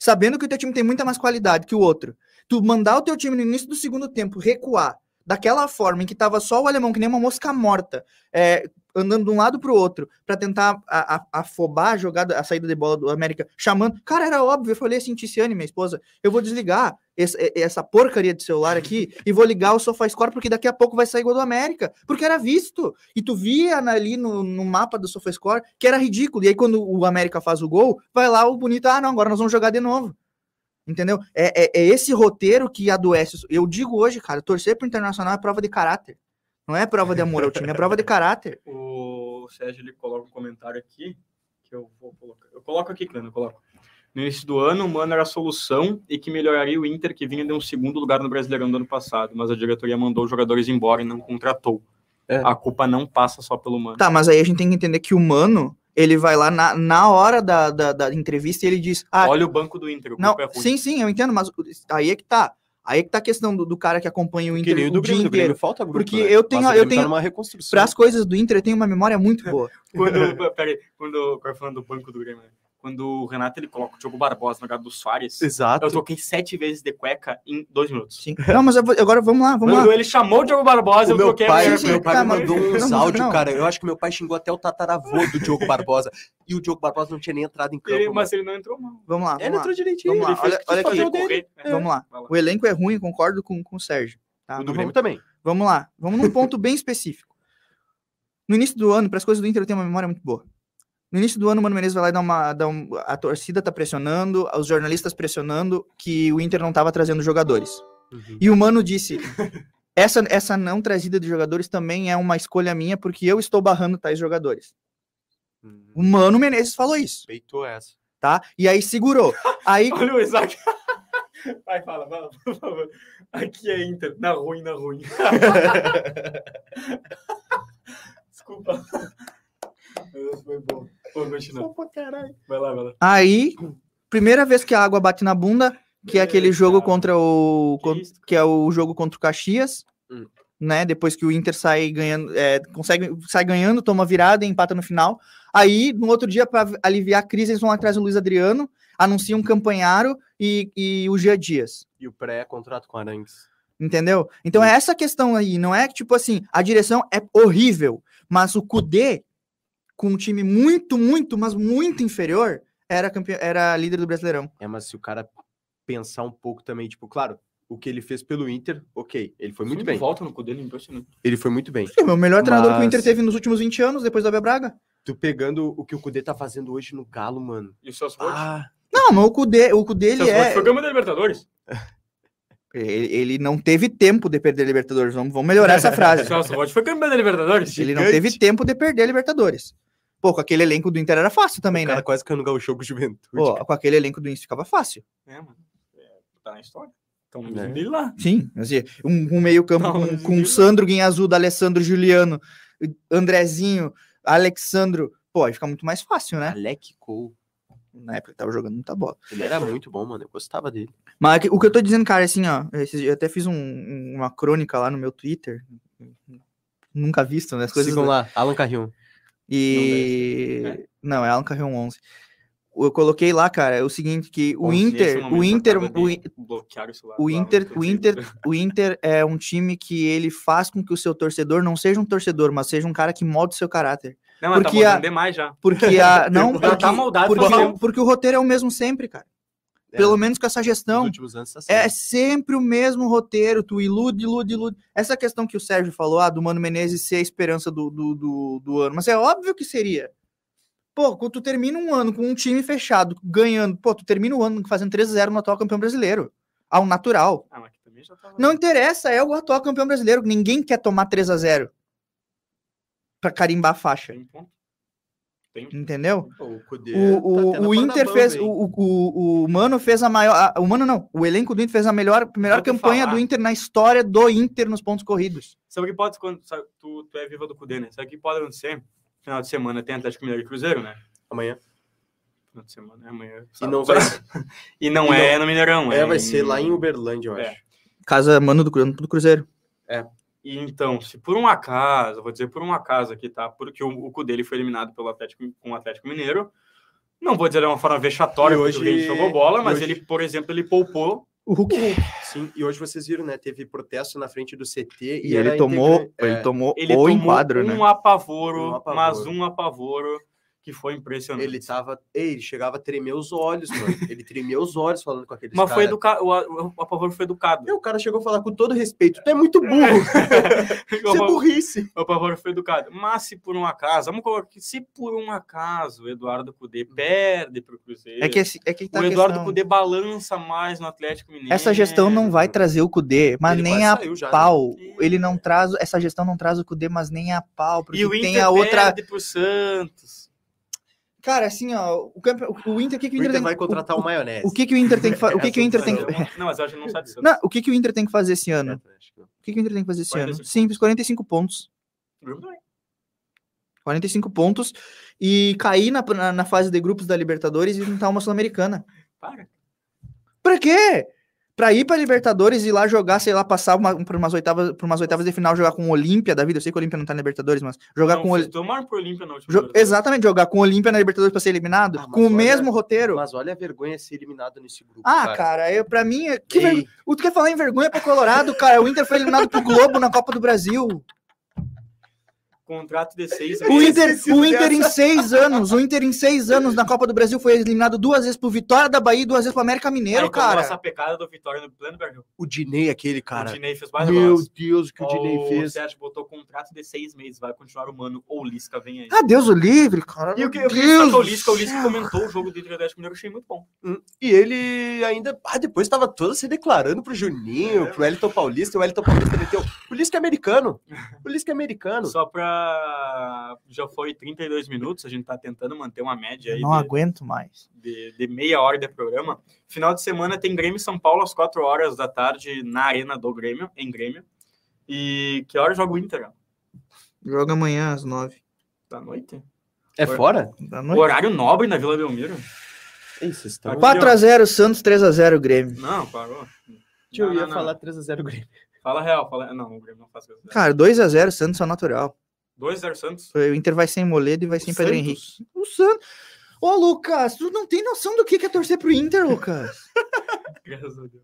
sabendo que o teu time tem muita mais qualidade que o outro. Tu mandar o teu time no início do segundo tempo recuar daquela forma em que tava só o alemão, que nem uma mosca morta, é, andando de um lado pro outro, pra tentar a- a- afobar a jogada, a saída de bola do América, chamando. Cara, era óbvio. Eu falei assim, Ticiane, minha esposa, eu vou desligar esse- essa porcaria de celular aqui e vou ligar o SofaScore, porque daqui a pouco vai sair gol do América. Porque era visto. E tu via ali no, no mapa do SofaScore que era ridículo. E aí, quando o América faz o gol, vai lá o bonito, ah, não, agora nós vamos jogar de novo. Entendeu? É, é, é esse roteiro que adoece. Eu digo hoje, cara, torcer pro Internacional é prova de caráter. Não é prova de amor ao time, é prova de caráter.
O Sérgio ele coloca um comentário aqui que eu vou colocar. Eu coloco aqui, Clã, eu coloco. No início do ano, o Mano era a solução e que melhoraria o Inter, que vinha de um segundo lugar no Brasileirão do ano passado, mas a diretoria mandou os jogadores embora e não contratou.
É.
A culpa não passa só pelo Mano.
Tá, mas aí a gente tem que entender que o Mano, ele vai lá na, na hora da, da, da entrevista e ele diz: Ah,
Olha o banco do Inter,
não,
é
sim, sim, eu entendo, mas aí é que tá. Aí é que tá a questão do, do cara que acompanha o Inter
nem o do
dia
Grêmio, do falta grupo,
Porque
né?
eu tenho- eu
tá
tenho-
numa reconstrução.
Para as coisas do Inter, eu tenho uma memória muito boa.
Quando, peraí, quando, agora falando do banco do Grêmio, né? Quando o Renato ele coloca o Diogo Barbosa no lugar do Soares,
Exato.
eu toquei sete vezes de cueca em dois minutos.
Sim. Não, mas vou- agora vamos lá, vamos
Quando
lá.
ele chamou o Diogo Barbosa,
O
eu
meu
troquei a
pai, meu pai
tá,
me
mas-
mandou uns
não,
áudios,
não.
cara. Eu acho que meu pai xingou até o tataravô do Diogo Barbosa. E o Diogo Barbosa não tinha nem entrado em campo.
ele. Mas ele não entrou mal.
Vamos lá,
Ele
vamos lá.
entrou direitinho.
Vamos lá,
ele
olha- olha aqui.
correr.
Vamos lá. O elenco é ruim, concordo com, com o Sérgio. Tá?
O do Grêmio também.
vamos lá, vamos num ponto bem específico. No início do ano, para as coisas do Inter, eu tenho uma memória muito boa. No início do ano, o Mano Menezes vai lá e dá uma. Dá um, a torcida tá pressionando, os jornalistas pressionando que o Inter não tava trazendo jogadores.
Uhum.
E o Mano disse: essa, essa não trazida de jogadores também é uma escolha minha, porque eu estou barrando tais jogadores. O
Uhum.
Mano Menezes falou isso,
Peitou essa.
tá? E aí segurou. Aí,
Olha o Isaac. Vai, fala, fala, por favor. Aqui é Inter. Na ruim, na ruim. Desculpa. Foi bom. Vou continuar. Vai lá, vai lá.
aí, primeira vez que a água bate na bunda, que é aquele jogo contra o.
Que
é o jogo contra o Caxias,
Hum.
né? Depois que o Inter sai ganhando, é, consegue sai ganhando, toma virada e empata no final. Aí, no outro dia, para aliviar a crise, eles vão atrás do Luiz Adriano, anunciam um Campanharo e, e o Gia Dias.
E o pré-contrato com Arangues.
Entendeu? Então é essa questão aí, não é que, tipo assim, a direção é horrível, mas o Kudê, com um time muito, muito, mas muito inferior, era, campe... era líder do Brasileirão.
É, mas se o cara pensar um pouco também, tipo, claro, o que ele fez pelo Inter, ok, ele foi muito
Sempre
bem.
volta no cu dele, impressionante.
Ele foi muito bem.
É o melhor treinador que o Inter teve nos últimos 20 anos, depois do Abel Braga.
Tu pegando o que o Kudê tá fazendo hoje no Galo, mano.
E o Celso?
Ah,
Não, mas o Kudê, o Kudê ele é...
foi campeão da Libertadores.
Ele, ele não teve tempo de perder a Libertadores. Vamos, vamos melhorar essa frase.
Celso Roth foi campeão da Libertadores.
ele não
gigante.
teve tempo de perder a Libertadores. Pô, com aquele elenco do Inter era fácil também,
o cara
né?
quase caiu no gauchão com juventude.
Pô, com aquele elenco do Inter ficava fácil.
É, mano. É, tá na história. Então,
É.
dele lá.
Sim, assim, um, um meio campo
Não,
com, com Sandro Guinhazuda, Alessandro Juliano, Andrezinho, Alexandro. Pô, aí fica muito mais fácil, né?
Alec Cole.
Na época que tava jogando muita bola.
Ele era muito bom, mano. Eu gostava dele.
Mas o que eu tô dizendo, cara, é assim, ó. Eu até fiz um- um- uma crônica lá no meu Twitter. Nunca visto, né? As coisas
Sigam lá, Alan Carrion.
E.
Não deve
Não, é Alan Carrion 11. Eu coloquei lá, cara, é o seguinte: que o
Nesse
Inter.
momento,
O Inter. O, In-
o
Inter, o Inter, o Inter é um time que ele faz com que o seu torcedor não seja um torcedor, mas seja um cara que molde o seu caráter.
Não, mas
porque
tá
a-
demais já.
Porque a. Não,
Já
porque,
tá moldado
porque,
tempo.
porque o roteiro é o mesmo sempre, cara.
É,
Pelo menos com essa gestão.
tá.
É sempre o mesmo roteiro, tu ilude, ilude, ilude. Essa questão que o Sérgio falou, ah, do Mano Menezes ser a esperança do, do, do, do ano, mas é óbvio que seria. Pô, quando tu termina um ano com um time fechado, ganhando, pô, tu termina o ano fazendo 3x0 no atual campeão brasileiro. Ao natural.
Ah, mas aqui também já tava.
Não interessa, é o atual campeão brasileiro. Ninguém quer tomar 3 a 0 pra carimbar a faixa,
Tem ponto. Tem.
entendeu?
O Cudê
O,
tá
o, Inter fez. O, o, o Mano fez a maior. a- o Mano não. O elenco do Inter fez a melhor, melhor
Vou
campanha
falar.
do Inter na história do Inter nos pontos corridos.
Sabe o que pode quando sabe, tu, tu é viva do Cudê, né? Sabe o que pode acontecer? Final de semana tem Atlético Mineiro e Cruzeiro, né?
Amanhã.
Final de semana é amanhã.
E não vai,
E não
e
é no Mineirão.
é, vai ser lá em Uberlândia, eu
É.
acho.
Casa Mano do, do Cruzeiro.
E então, se por um acaso, vou dizer por um acaso aqui, tá? Porque o, o Cudê ele foi eliminado pelo Atlético com o Atlético Mineiro. Não vou dizer de uma forma vexatória,
E
porque
hoje-
ele jogou bola,
e
mas
hoje-
ele, por exemplo, ele poupou.
O Hulk.
Sim, e hoje vocês viram, né? Teve protesto na frente do CT
E,
era
ele tomou,
integrante-
ele
é,
tomou
Ele
o
tomou
enquadro,
um
né?
apavoro,
Um apavoro.
mas um apavoro que foi impressionante.
Ele tava. Ei, ele chegava a tremer os olhos, mano. Ele tremia os olhos falando com aqueles
Mas foi
cara.
educado, o, o apavoro foi educado.
E o cara chegou a falar com todo respeito: tu é muito burro.
o,
Isso é burrice.
o apavoro foi educado. Mas se por um acaso, vamos colocar aqui, se por um acaso o Eduardo Cudê perde para o Cruzeiro,
É que, esse- é que tá
o Eduardo
questão.
Cudê balança mais no Atlético Mineiro.
Essa gestão não vai trazer o Cudê, mas
Ele
nem a
já, né?
pau. Ele não traz, essa gestão não traz o Cudê, mas nem a pau, porque
E o
tem
Inter
a outra.
perde pro Santos.
Cara, assim, ó, o, campe... o Inter, o que, que
O
o Inter,
Inter
tem
vai contratar
o,
o maionese.
o que que o Inter tem que fazer? O que que o Inter tem que
Não, mas eu acho que não do Santos.
Não, o que que o Inter tem que fazer esse ano?
É, não.
O que que o Inter tem que fazer esse ano?
45
Simples, 45 pontos. 45 pontos e cair na, na, na fase de grupos da Libertadores e tentar uma Sul-Americana.
Para.
Pra quê? Pra ir pra Libertadores e lá jogar, sei lá, passar uma, por, umas oitavas, por umas oitavas de final, jogar com o Olímpia da vida. Eu sei que o Olímpia não tá na Libertadores, mas jogar
Não,
com o Oli-
Tomaram pro Olímpia na última
jo-
Libertadores.
Exatamente, jogar com o Olímpia na Libertadores pra ser eliminado,
Ah,
com o
olha-
mesmo roteiro.
Mas olha a vergonha de ser eliminado nesse grupo.
Ah, cara, eu, pra mim, é- que vergonha. O tu quer falar em vergonha pro Colorado, cara? O Inter foi eliminado pro Globo na Copa do Brasil.
Contrato de seis
O
meses.
Inter,
esquecido
o Inter em seis anos, o Inter em seis anos na Copa do Brasil foi eliminado duas vezes pro Vitória da Bahia e duas vezes pro América Mineiro,
Aí
cara.
essa pecada do Vitória no pleno Brasil.
o Dinei, aquele
o
cara.
Dinei fez mais
Meu. Deus, o que o Dinei
O
fez.
Sérgio botou contrato de seis meses. Vai continuar o mano. Ou o Lisca vem aí.
Ah, Deus o livre, cara.
e o que eu
Deus
o Lisca, o Lisca comentou o jogo do Inter Atlético Mineiro, eu achei muito bom.
Hum, E ele ainda. Ah, depois tava todo se declarando pro Juninho,
É.
pro Wellington Paulista. O Wellington Paulista meteu. O Lisca é americano. O Lisca é americano.
Só pra. Já foi 32 minutos, a gente tá tentando manter uma média aí
Não
de,
aguento mais.
de, de meia hora de programa. Final de semana tem Grêmio e São Paulo às 4 horas da tarde na Arena do Grêmio, em Grêmio. E que hora joga o Inter?
Joga amanhã às nove
Da noite?
É fora?
da noite.
horário nobre na Vila Belmiro? Aqui,
4x0 Santos, 3x0 Grêmio.
Não, parou.
Eu
Não,
ia
não,
falar 3x0 Grêmio.
Fala real, fala. Não, o Grêmio não faz coisa.
Cara, 2x0 Santos é natural.
2-0 Santos.
O Inter vai sem Moledo e vai sem
O
Pedro
Santos.
Henrique. O Santos. Ô, Lucas, tu não tem noção do que é torcer pro Inter, Lucas.
Graças a Deus.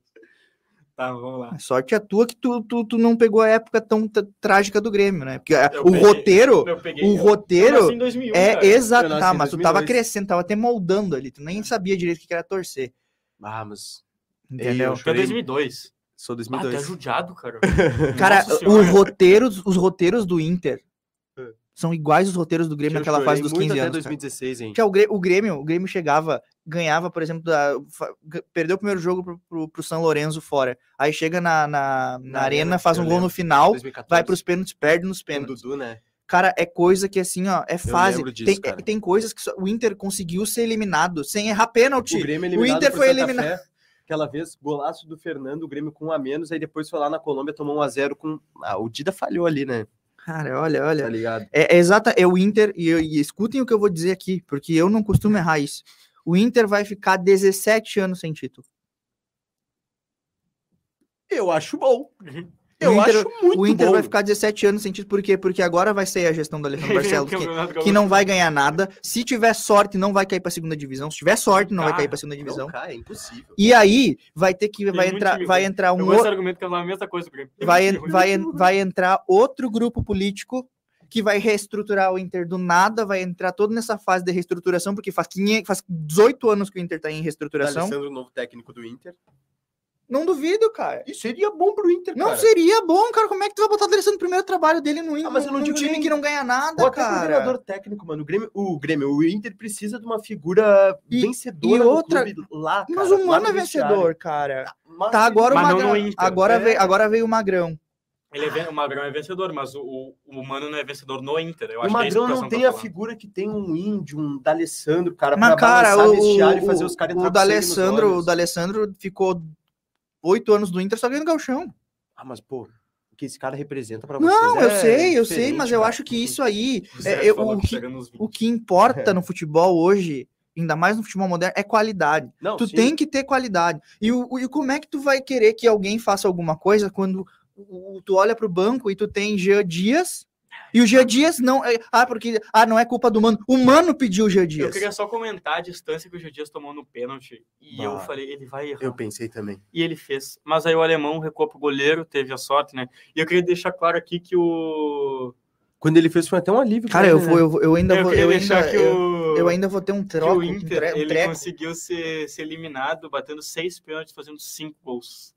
Tá, vamos lá.
A sorte é tua que tu, tu, tu não pegou a época tão trágica do Grêmio, né? Porque a-
Eu
o
peguei-
roteiro,
Eu peguei.
o
eu-
roteiro
eu nasci em 2001,
é
cara.
exato. Tá,
em
mas tu tava
2002.
crescendo, tava até moldando ali. Tu nem sabia direito o que era torcer.
Ah, mas.
Entendeu?
eu
Acho que é
chorei.
2002.
Sou
Ah, tá
2002.
judiado, cara.
Cara,
Senhora.
roteiros, os roteiros do Inter
É.
são iguais aos roteiros do Grêmio
Eu
naquela fase dos
muito
15
até
anos. cara.
2016, hein?
Que é o, Grê- o Grêmio, o Grêmio chegava, ganhava, por exemplo, da, perdeu o primeiro jogo pro, pro, pro São Lourenço fora. Aí chega na, na, na,
Na
arena, faz um gol no final,
2014.
vai pros pênaltis, perde nos
o
pênaltis.
Dudu, né?
Cara, é coisa que assim, ó, é fase.
disso,
tem,
cara.
tem coisas que só- o Inter conseguiu ser eliminado sem errar
O
pênalti.
Grêmio eliminado
Inter foi eliminado.
Fé, Aquela vez, golaço do Fernando, o Grêmio com um a menos, aí depois foi lá na Colômbia, tomou um a 0 com. Ah, o Dida falhou ali, né?
Cara, olha, olha.
Tá ligado?
É, é exata, é o Inter, e, eu- e escutem o que eu vou dizer aqui, porque eu não costumo errar isso. O Inter vai ficar 17 anos sem título.
Eu acho bom.
Uhum.
Eu
Inter-
acho muito
o Inter
bom.
vai ficar 17 anos sem título, por quê? Porque agora vai ser a gestão do Alejandro Barcelos, que, que não vai ganhar nada. Se tiver sorte, não vai cair pra segunda divisão. Se tiver sorte, não vai cair pra segunda divisão.
Não, cara, é impossível.
E aí vai ter que
Tem
vai entrar, vai entrar um
Eu
outro
argumento que falava a mesma coisa
vai, vai, en- vai entrar outro grupo político que vai reestruturar o Inter do nada, vai entrar todo nessa fase de reestruturação, porque faz, 500, faz 18 anos que o Inter tá em reestruturação.
Alessandro, novo técnico do Inter.
Não duvido, cara.
Isso seria bom pro Inter,
Não
cara.
seria bom, cara. Como é que tu vai botar o D'Alessandro no primeiro trabalho dele no Inter?
Ah, mas eu não digo
time
nem-
que não ganha nada,
Ou até
cara.
coordenador técnico, mano. O Grêmio, o Grêmio, o Inter precisa de uma figura
E-
vencedora
e outra-
do clube lá,
Mas
cara,
o
lá
Mano
no
é vencedor, cara.
Mas-
Tá, agora o
Mas não
Magrão.
no Inter,
Agora,
é.
veio, agora veio o Magrão.
Ele é, ven- o Magrão é vencedor, mas o, o, o Mano não é vencedor no Inter. Eu
O
acho que é que
Magrão
o
não
Cação
tem
tá
a figura que tem um índio, um D'Alessandro, cara,
Mas,
pra
cara,
balançar
o,
vestiário e fazer
o,
os caras
o
entrar
D'Alessandro, o. D'Alessandro ficou oito anos do Inter só ganhando galchão.
Ah, mas, pô, o que esse cara representa pra
Não,
vocês
eu
é
sei, eu sei, mas eu
cara.
acho que isso aí,
O
é, eu- o,
que 20.
o que importa no futebol hoje, ainda mais no futebol moderno, é qualidade.
Não,
tu
sim.
tem que ter qualidade. E, o, o- e como é que tu vai querer que alguém faça alguma coisa quando o- o- tu olha pro banco e tu tem Jean Dias e o Jean Dias não. é- ah, porque. Ah, não é culpa do Mano. O Mano pediu o Jean
Eu
Dias.
queria só comentar a distância que o Gil Dias tomou no pênalti. E eu
Bah.
falei, ele vai errar.
Eu pensei também.
E ele fez. Mas aí o alemão recuou pro goleiro, teve a sorte, né? E eu queria deixar claro aqui que o.
Quando ele fez, foi até um alívio.
Cara,
ele,
eu,
né?
vou, eu, vou- eu ainda
eu
vou. Eu
deixar
ainda,
que
eu,
o.
eu ainda vou ter um
que
troco.
o
um
Inter,
tre- um
ele conseguiu ser, ser eliminado, batendo seis pênaltis, fazendo cinco gols.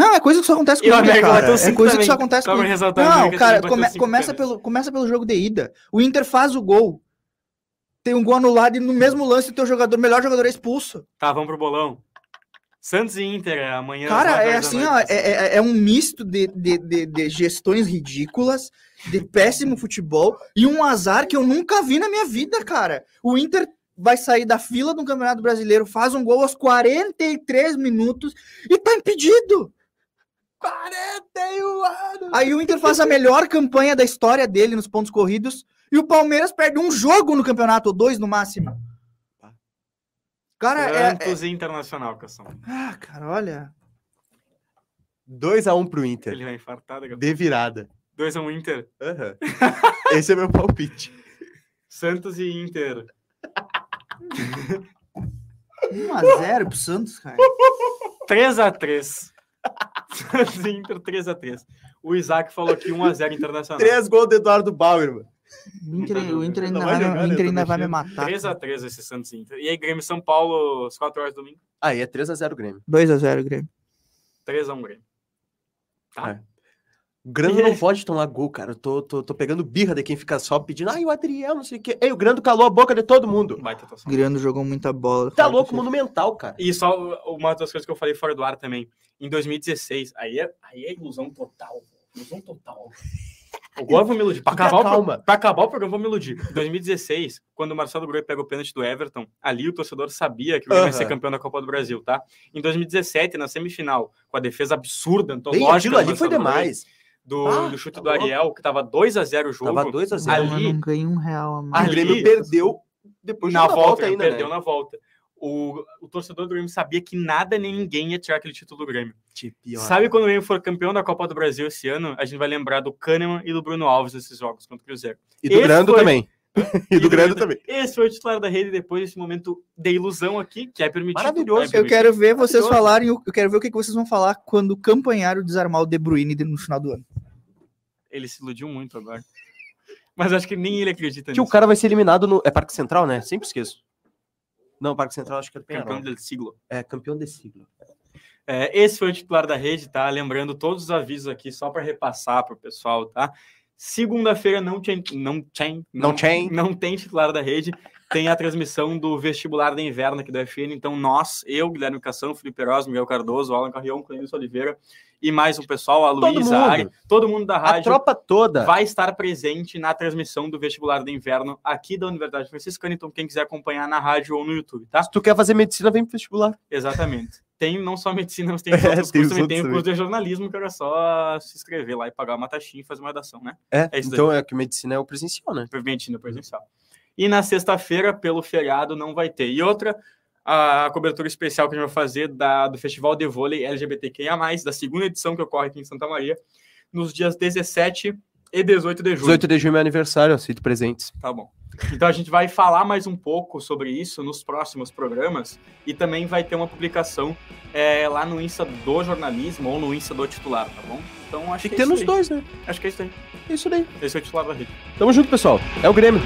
Não, é coisa que só acontece com
o
cara. É
cinco
coisa que
também.
só acontece com o Inter. Não, cara, come- começa, pelo, começa pelo jogo de ida. O Inter faz o gol. Tem um gol anulado e no mesmo lance o teu jogador, melhor jogador é expulso.
Tá, vamos pro bolão. Santos e Inter, é amanhã.
Cara, é assim, ó, é, é- é um misto de, de, de, de gestões ridículas, de péssimo futebol e um azar que eu nunca vi na minha vida, cara. O Inter vai sair da fila do Campeonato Brasileiro, faz um gol aos 43 minutos e tá impedido.
41 anos!
Aí o Inter faz a melhor campanha da história dele nos pontos corridos e o Palmeiras perde um jogo no campeonato, ou dois no máximo. Cara, é, é-
Santos e Internacional, Cação.
Ah, cara, olha.
2x1 pro Inter.
Ele vai infartar daqui a
De virada.
2x1 Inter.
Aham. Esse é meu palpite.
Santos e Inter.
1x0 pro Santos, cara.
3x3. Santos e Inter 3x3. O Isaac falou aqui 1x0 Internacional.
3 gols do Eduardo Bauer, mano.
O Inter, o Inter ainda vai,
jogar?
Inter ainda vai me matar.
3x3 esse Santos e Inter. E aí, Grêmio São Paulo, às 4 horas do domingo.
Aí é 3x0 Grêmio.
2x0, Grêmio.
3x1 Grêmio. Tá?
É. O Grando não pode tomar gol, cara. Eu tô, tô, tô pegando birra de quem fica só pedindo. Ai, o Adriel, não sei o quê. Ei, o Grando calou a boca de todo mundo.
Baita atuação.
O Grêmio jogou muita bola.
Tá louco, monumental, cara.
E só uma das coisas que eu falei fora do ar também. Em 2016, aí é, aí é ilusão total. Ilusão total. Agora eu vou me iludir. Pra acabar, o,
calma.
pro- pra acabar o programa, eu vou me iludir. Em 2016, quando o Marcelo Groi pega o pênalti do Everton, ali o torcedor sabia que o Grêmio ia ser campeão da Copa do Brasil, tá? Em 2017, na semifinal, com a defesa absurda,
Bem,
antológica
aquilo
do
ali foi
Marcelo Groi,
demais.
Do,
Ah,
do chute
tá
do
louco.
Ariel, que tava 2x0 o jogo.
Tava 2x0.
Não,
ali-
eu não ganhei um real a
O
mais.
ali-
Grêmio perdeu depois
na
da
volta,
ainda,
perdeu
né?
na volta. O, o torcedor do Grêmio sabia que nada nem ninguém ia tirar aquele título do Grêmio.
Que pior.
Sabe quando o Grêmio for campeão da Copa do Brasil esse ano, a gente vai lembrar do Kahneman e do Bruno Alves nesses jogos contra o Cruzeiro.
E do
Esse
Grando
foi-
também. e do
Grêmio-
também.
Esse foi o titular da rede depois desse momento de ilusão aqui, que é permitido.
Maravilhoso.
é
Eu
permitido.
quero ver vocês falarem, o- eu quero ver o que vocês vão falar quando o Campanharo desarmar o De Bruyne no final do ano.
Ele se iludiu muito agora. Mas acho que nem ele acredita
Que o
nisso.
cara vai ser eliminado no. É Parque Central, né? Sempre esqueço. Não, Parque Central acho que é do
Campeão
Penharol.
del siglo.
É, campeão de siglo.
É, esse foi o titular da rede, tá? Lembrando todos os avisos aqui, só para repassar para o pessoal, tá? Segunda-feira não tem, não tem,
Não tem.
não tem titular da rede. Tem a transmissão do vestibular de inverno aqui da FN. Então, nós, eu, Guilherme Cação, Felipe Rosa, Miguel Cardoso, Alan Carrion, Clenis Oliveira e mais um pessoal, a
Todo
Luísa, a. Ari, todo mundo da
A
rádio
tropa toda.
vai estar presente na transmissão do vestibular de inverno aqui da Universidade Franciscana. Então, quem quiser acompanhar na rádio ou no YouTube, tá?
Se tu quer fazer medicina, vem pro vestibular.
Exatamente. Tem não só medicina, mas tem os
É,
outros
tem
cursos
os outros
Tem o curso de jornalismo, que era só se inscrever lá e pagar uma taxinha e fazer uma redação, né?
É,
É isso
então é que medicina é o presencial, né?
Medicina presencial. E na sexta-feira, pelo feriado, não vai ter. E outra, a cobertura especial que a gente vai fazer da, do Festival de Vôlei LGBTQIA+, da segunda edição que ocorre aqui em Santa Maria, nos dias 17 e 18 de julho.
18 de junho é meu aniversário, aceito presentes.
Tá bom. Então a gente vai falar mais um pouco sobre isso nos próximos programas e também vai ter uma publicação é, lá no Insta do jornalismo ou no Insta do titular, tá bom? Então acho
Tem que
que, é
ter nos dois, né?
Acho que é isso aí.
É isso daí.
Esse é o titular da rede.
Tamo junto, pessoal. É o Grêmio.